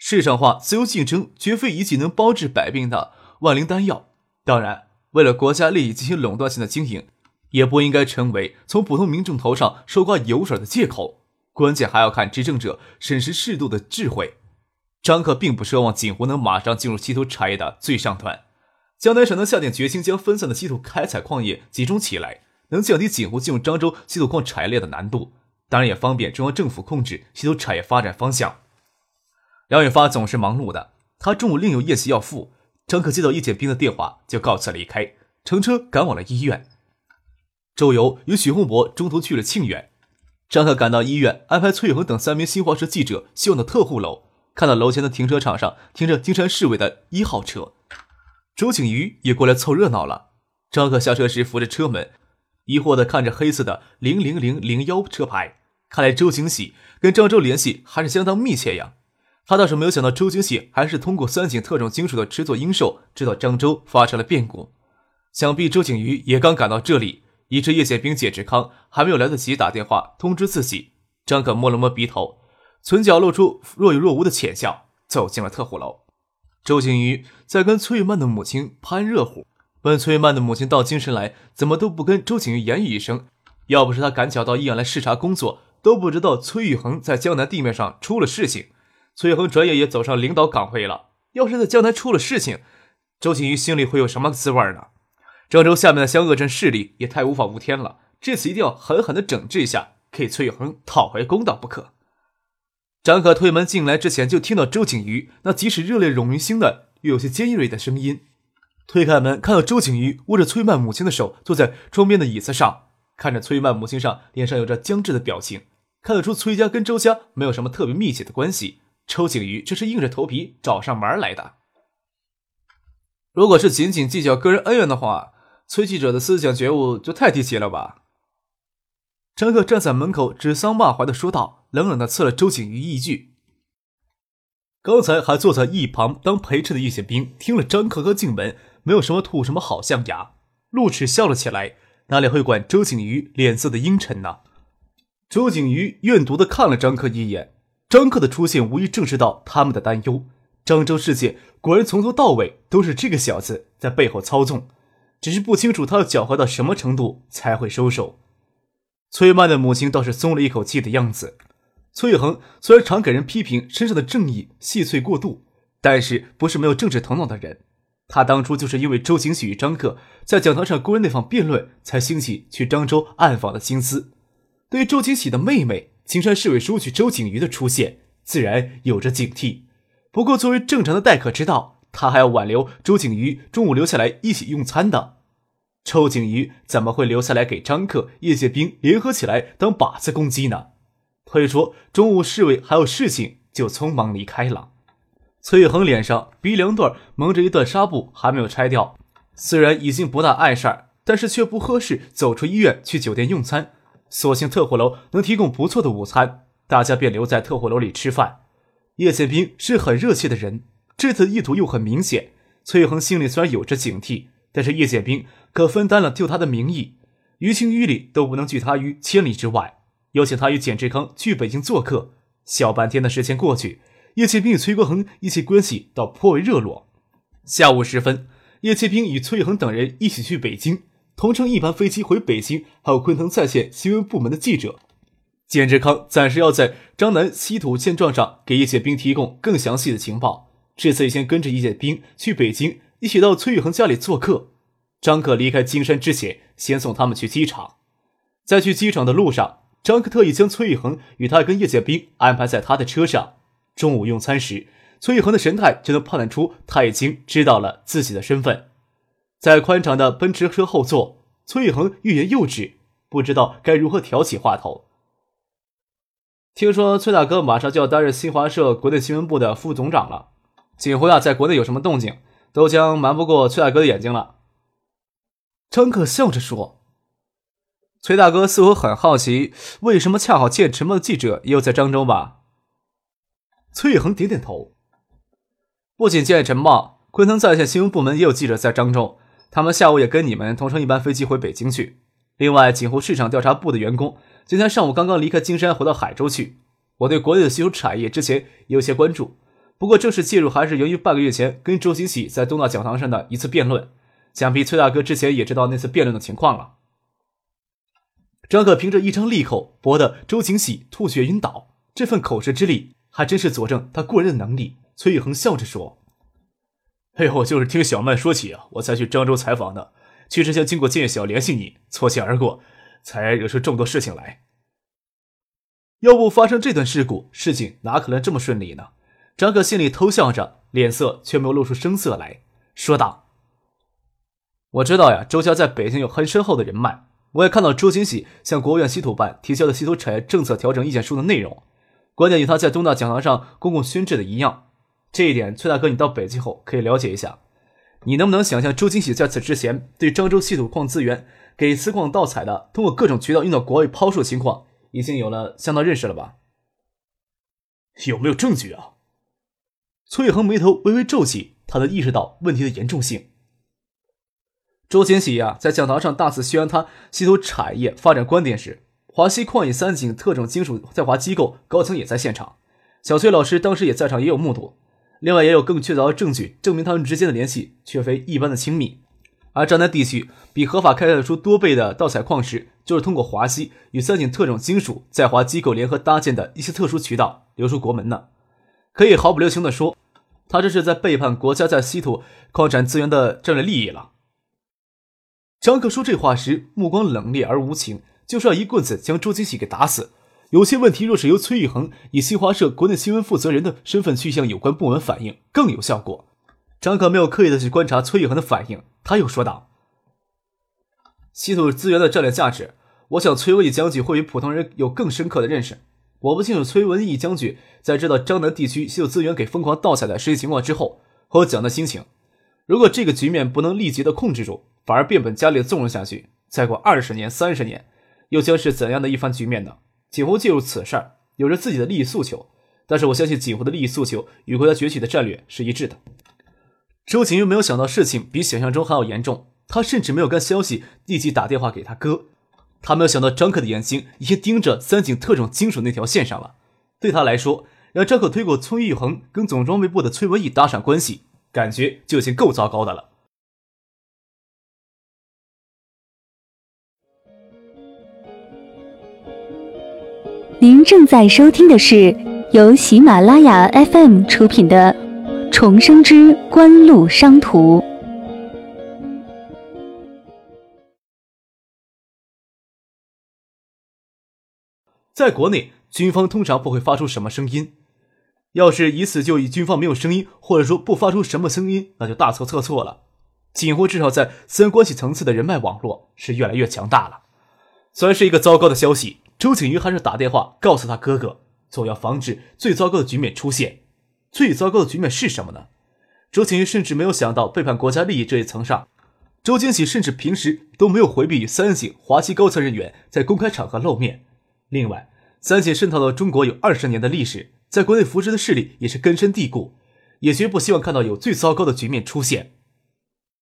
市场化，自由竞争绝非一剂能包治百病的万灵丹药。当然，为了国家利益进行垄断性的经营，也不应该成为从普通民众头上收刮油水的借口。关键还要看执政者审时适度的智慧。张克并不奢望锦湖能马上进入稀土产业的最上端，江南省能下定决心将分散的稀土开采矿业集中起来，能降低锦湖进入漳州稀土矿产业链的难度，当然也方便中央政府控制稀土产业发展方向。梁远发总是忙碌的，他中午另有宴席要赴。张克接到易建兵的电话，就告辞离开，乘车赶往了医院。周游与许洪博中途去了庆元。张克赶到医院，安排崔永恒等三名新华社记者修到特护楼，看到楼前的停车场上停着金山市委的一号车。周景瑜也过来凑热闹了。张克下车时扶着车门，疑惑地看着黑色的零零零零幺车牌，看来周景喜跟漳州联系还是相当密切呀。他倒是没有想到，周景喜还是通过三井特种金属的制作鹰兽，知道漳州发生了变故。想必周景瑜也刚赶到这里，以致叶剑兵、解志康还没有来得及打电话通知自己。张可摸了摸鼻头，唇角露出若有若无的浅笑，走进了特护楼。周景瑜在跟崔玉曼的母亲攀热乎，问崔玉曼的母亲到京城来，怎么都不跟周景瑜言语一声？要不是他赶巧到医院来视察工作，都不知道崔玉恒在江南地面上出了事情。崔恒转眼也走上领导岗位了。要是在江南出了事情，周景瑜心里会有什么滋味呢？郑州下面的湘鄂镇势力也太无法无天了。这次一定要狠狠的整治一下，给崔恒讨回公道不可。张可推门进来之前，就听到周景瑜那即使热烈 rom 云星的又有些尖锐的声音。推开门，看到周景瑜握着崔曼母亲的手，坐在窗边的椅子上，看着崔曼母亲上脸上有着僵滞的表情，看得出崔家跟周家没有什么特别密切的关系。周景瑜这是硬着头皮找上门来的。如果是仅仅计较个人恩怨的话，崔记者的思想觉悟就太低级了吧？张克站在门口指桑骂槐的说道，冷冷的刺了周景瑜一句。刚才还坐在一旁当陪衬的叶宪兵听了张克哥进门，没有什么吐什么好象牙，露齿笑了起来，哪里会管周景瑜脸色的阴沉呢？周景瑜怨毒的看了张克一眼。张克的出现无疑证实到他们的担忧。漳州事件果然从头到尾都是这个小子在背后操纵，只是不清楚他要狡猾到什么程度才会收手。崔曼的母亲倒是松了一口气的样子。崔恒虽然常给人批评身上的正义细碎过度，但是不是没有政治头脑的人。他当初就是因为周景喜与张克在讲堂上公然那方辩论，才兴起去漳州暗访的心思。对于周景喜的妹妹。青山市委书记周景瑜的出现，自然有着警惕。不过，作为正常的待客之道，他还要挽留周景瑜中午留下来一起用餐的。周景瑜怎么会留下来给张克、叶剑兵联合起来当靶子攻击呢？推说中午市委还有事情，就匆忙离开了。崔恒脸上鼻梁段蒙着一段纱布，还没有拆掉。虽然已经不大碍事儿，但是却不合适走出医院去酒店用餐。所幸特火楼能提供不错的午餐，大家便留在特火楼里吃饭。叶剑兵是很热切的人，这次意图又很明显。崔恒心里虽然有着警惕，但是叶剑兵可分担了救他的名义，于情于理都不能拒他于千里之外。邀请他与简志康去北京做客，小半天的时间过去，叶剑兵与崔国恒一起关系倒颇为热络。下午时分，叶剑兵与崔恒等人一起去北京。同乘一班飞机回北京，还有昆腾在线新闻部门的记者。简志康暂时要在张南稀土现状上给叶剑兵提供更详细的情报。这次先跟着叶剑兵去北京，一起到崔玉恒家里做客。张克离开金山之前，先送他们去机场。在去机场的路上，张克特意将崔玉恒与他跟叶剑兵安排在他的车上。中午用餐时，崔玉恒的神态就能判断出他已经知道了自己的身份。在宽敞的奔驰车后座，崔宇恒欲言又止，不知道该如何挑起话头。听说崔大哥马上就要担任新华社国内新闻部的副总长了，锦湖啊，在国内有什么动静，都将瞒不过崔大哥的眼睛了。张克笑着说：“崔大哥似乎很好奇，为什么恰好见陈茂的记者也有在漳州吧？”崔宇恒点点头。不仅见陈茂，昆腾在线新闻部门也有记者在漳州，他们下午也跟你们同乘一班飞机回北京去。另外，锦湖市场调查部的员工今天上午刚刚离开金山，回到海州去。我对国内的稀土产业之前也有些关注，不过正式介入还是源于半个月前跟周星喜在东大讲堂上的一次辩论。想必崔大哥之前也知道那次辩论的情况了。张可凭着一张利口博得周景喜吐血晕倒，这份口舌之力还真是佐证他过人的能力。崔宇恒笑着说：“哎呦，就是听小麦说起啊，我才去漳州采访的。”去之前经过建晓联系你，错线而过，才惹出这么多事情来。要不发生这段事故，事情哪可能这么顺利呢？张可心里偷笑着，脸色却没有露出声色来说道：“我知道呀，周家在北京有很深厚的人脉，我也看到周金喜向国务院稀土办提交的稀土产业政策调整意见书的内容，观点与他在东大讲堂上公共宣誓的一样。这一点，崔大哥，你到北京后可以了解一下。”你能不能想象，周金喜在此之前对漳州稀土矿资源给私矿盗采的，通过各种渠道运到国外抛售的情况，已经有了相当认识了吧？有没有证据啊？崔恒眉头微微皱起，他能意识到问题的严重性。周金喜呀，在讲堂上大肆宣扬他稀土产业发展观点时，华西矿业三井特种金属在华机构高层也在现场，小崔老师当时也在场，也有目睹。另外也有更确凿的证据证明他们之间的联系却非一般的亲密，而漳南地区比合法开采出多倍的盗采矿石，就是通过华西与三井特种金属在华机构联合搭建的一些特殊渠道流出国门呢。可以毫不留情地说，他这是在背叛国家在稀土矿产资源的战略利益了。张克说这话时目光冷冽而无情，就是要一棍子将周金喜给打死。有些问题，若是由崔玉恒以新华社国内新闻负责人的身份去向有关部门反映，更有效果。张可没有刻意的去观察崔玉恒的反应，他又说道：“稀土资源的战略价值，我想崔文义将军会比普通人有更深刻的认识。我不清楚崔文义将军在知道张南地区稀土资源给疯狂盗采的实际情况之后，和我讲的心情。如果这个局面不能立即的控制住，反而变本加厉的纵容下去，再过二十年、三十年，又将是怎样的一番局面呢？”锦湖介入此事儿，有着自己的利益诉求，但是我相信锦湖的利益诉求与国家崛起的战略是一致的。周景玉没有想到事情比想象中还要严重，他甚至没有将消息立即打电话给他哥。他没有想到张克的眼睛已经盯着三井特种金属那条线上了。对他来说，让张克推过崔玉恒跟总装备部的崔文义搭上关系，感觉就已经够糟糕的了。您正在收听的是由喜马拉雅 FM 出品的《重生之官路商途》。在国内，军方通常不会发出什么声音。要是以此就以军方没有声音，或者说不发出什么声音，那就大错特错了。锦湖至少在私人关系层次的人脉网络是越来越强大了。虽然是一个糟糕的消息。周景瑜还是打电话告诉他哥哥，总要防止最糟糕的局面出现。最糟糕的局面是什么呢？周景瑜甚至没有想到背叛国家利益这一层上。周金喜甚至平时都没有回避与三井、华西高层人员在公开场合露面。另外，三井渗透到中国有二十年的历史，在国内扶持的势力也是根深蒂固，也绝不希望看到有最糟糕的局面出现。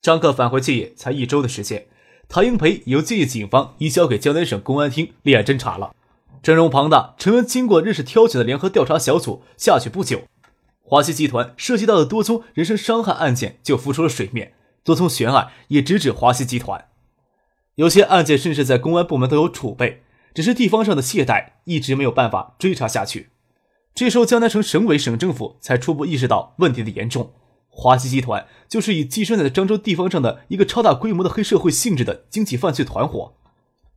张克返回建业才一周的时间。唐英培由建业警方移交给江南省公安厅立案侦查了，阵容庞大，成员经过认识挑选的联合调查小组下去不久，华西集团涉及到的多宗人身伤害案件就浮出了水面，多宗悬案也直指华西集团，有些案件甚至在公安部门都有储备，只是地方上的懈怠，一直没有办法追查下去。这时候，江南省省委省政府才初步意识到问题的严重。华西集团就是以寄生在漳州地方上的一个超大规模的黑社会性质的经济犯罪团伙，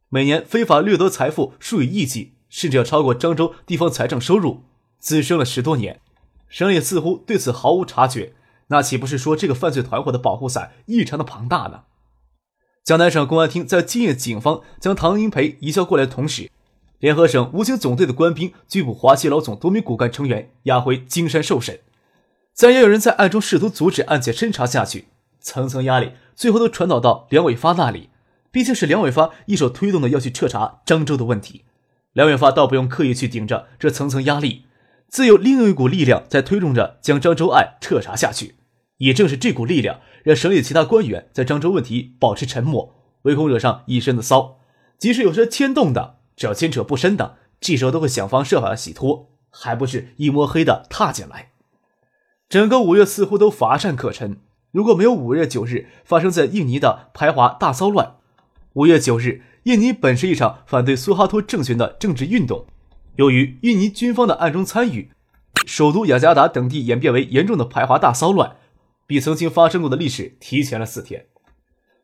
每年非法掠夺财富数以亿计，甚至要超过漳州地方财政收入，滋生了十多年，省也似乎对此毫无察觉，那岂不是说这个犯罪团伙的保护伞异常的庞大呢？江南省公安厅在今夜警方将唐英培移交过来的同时，联合省武警总队的官兵拘捕华西老总多名骨干成员，押回金山受审。自然也有人在暗中试图阻止案件侦查下去，层层压力最后都传导到梁伟发那里。毕竟是梁伟发一手推动的要去彻查漳州的问题，梁伟发倒不用刻意去顶着这层层压力，自有另一股力量在推动着将漳州案彻查下去。也正是这股力量，让省里其他官员在漳州问题保持沉默，唯恐惹上一身的骚。即使有些牵动的，只要牵扯不深的，这时候都会想方设法的洗脱，还不是一摸黑的踏进来。整个五月似乎都乏善可陈。如果没有五月九日发生在印尼的排华大骚乱，五月九日，印尼本是一场反对苏哈托政权的政治运动，由于印尼军方的暗中参与，首都雅加达等地演变为严重的排华大骚乱。比曾经发生过的历史提前了四天。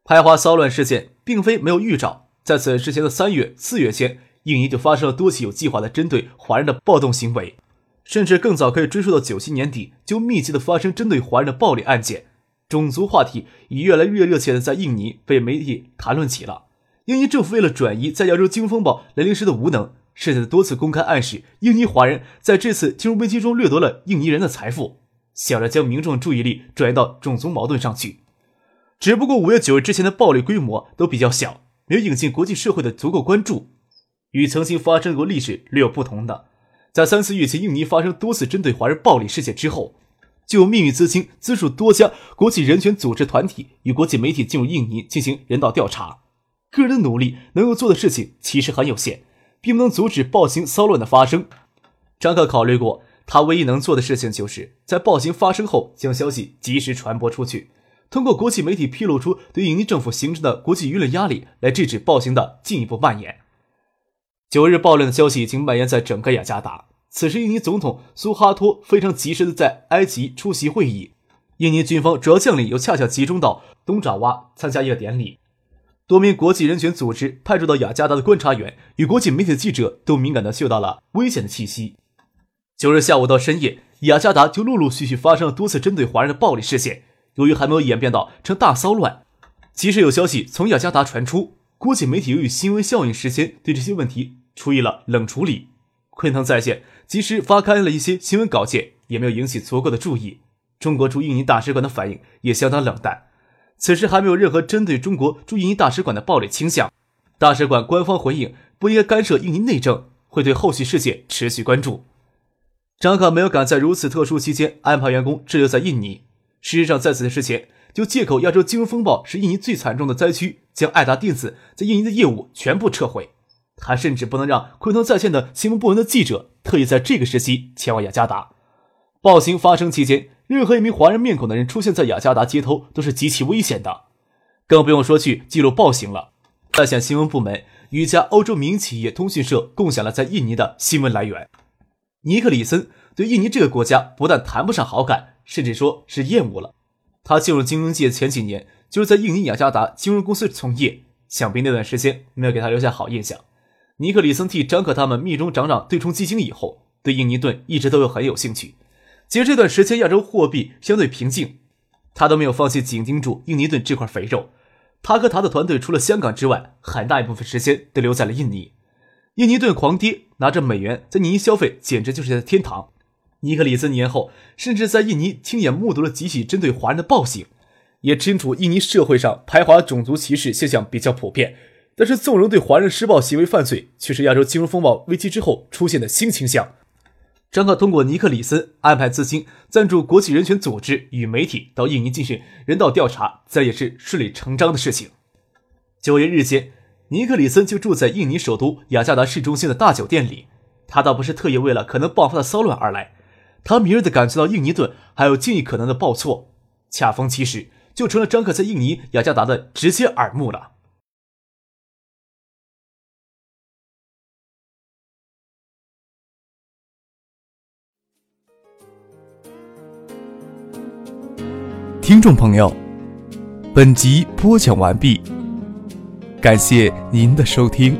排华骚乱事件并非没有预兆，在此之前的三月、四月间，印尼就发生了多起有计划的针对华人的暴动行为，甚至更早可以追溯到九七年底就密集的发生针对华人的暴力案件。种族话题已越来越热切的在印尼被媒体谈论起了。印尼政府为了转移在亚洲金融风暴来临时的无能，甚至多次公开暗示印尼华人在这次金融危机中掠夺了印尼人的财富。想着将民众注意力转移到种族矛盾上去，只不过五月九日之前的暴力规模都比较小，没有引进国际社会的足够关注。与曾经发生过历史略有不同的，在三四月前印尼发生多次针对华人暴力事件之后，就有秘密资金资助多家国际人权组织团体与国际媒体进入印尼进行人道调查。个人的努力能够做的事情其实很有限，并不能阻止暴行骚乱的发生。张克考虑过。他唯一能做的事情，就是在暴行发生后将消息及时传播出去，通过国际媒体披露出对印尼政府形成的国际舆论压力，来制止暴行的进一步蔓延。九日暴乱的消息已经蔓延在整个雅加达。此时，印尼总统苏哈托非常及时的在埃及出席会议，印尼军方主要将领又恰巧集中到东爪哇参加一个典礼。多名国际人权组织派驻到雅加达的观察员与国际媒体记者都敏感地嗅到了危险的气息。九日下午到深夜，雅加达就陆陆续续发生了多次针对华人的暴力事件。由于还没有演变到成大骚乱，即使有消息从雅加达传出，国际媒体由于新闻效应，时间对这些问题处以了冷处理。昆腾在线及时发开了一些新闻稿件，也没有引起足够的注意。中国驻印尼大使馆的反应也相当冷淡。此时还没有任何针对中国驻印尼大使馆的暴力倾向。大使馆官方回应不应该干涉印尼内政，会对后续事件持续关注。张卡没有敢在如此特殊期间安排员工滞留在印尼。事实上，在此之前就借口亚洲金融风暴是印尼最惨重的灾区，将爱达电子在印尼的业务全部撤回。他甚至不能让昆腾在线的新闻部门的记者特意在这个时期前往雅加达。暴行发生期间，任何一名华人面孔的人出现在雅加达街头都是极其危险的，更不用说去记录暴行了。在线新闻部门与一家欧洲民营企业通讯社共享了在印尼的新闻来源。尼克里森对印尼这个国家不但谈不上好感，甚至说是厌恶了。他进入金融界前几年就是在印尼雅加达金融公司从业，想必那段时间没有给他留下好印象。尼克里森替张克他们密中掌掌对冲基金以后，对印尼盾一直都有很有兴趣。其实这段时间亚洲货币相对平静，他都没有放弃紧盯住印尼盾这块肥肉。他和他的团队除了香港之外，很大一部分时间都留在了印尼。印尼盾狂跌，拿着美元在印尼消费，简直就是在天堂。尼克里森年后甚至在印尼亲眼目睹了几起针对华人的暴行，也清楚印尼社会上排华、种族歧视现象比较普遍。但是，纵容对华人施暴行为犯罪，却是亚洲金融风暴危机之后出现的新倾向。张克通过尼克里森安排资金赞助国际人权组织与媒体到印尼进行人道调查，再也是顺理成章的事情。九月日间。尼克里森就住在印尼首都雅加达市中心的大酒店里。他倒不是特意为了可能爆发的骚乱而来，他敏锐地感觉到印尼盾还有尽可能的报错，恰逢其时，就成了张克在印尼雅加达的直接耳目了。听众朋友，本集播讲完毕。感谢您的收听。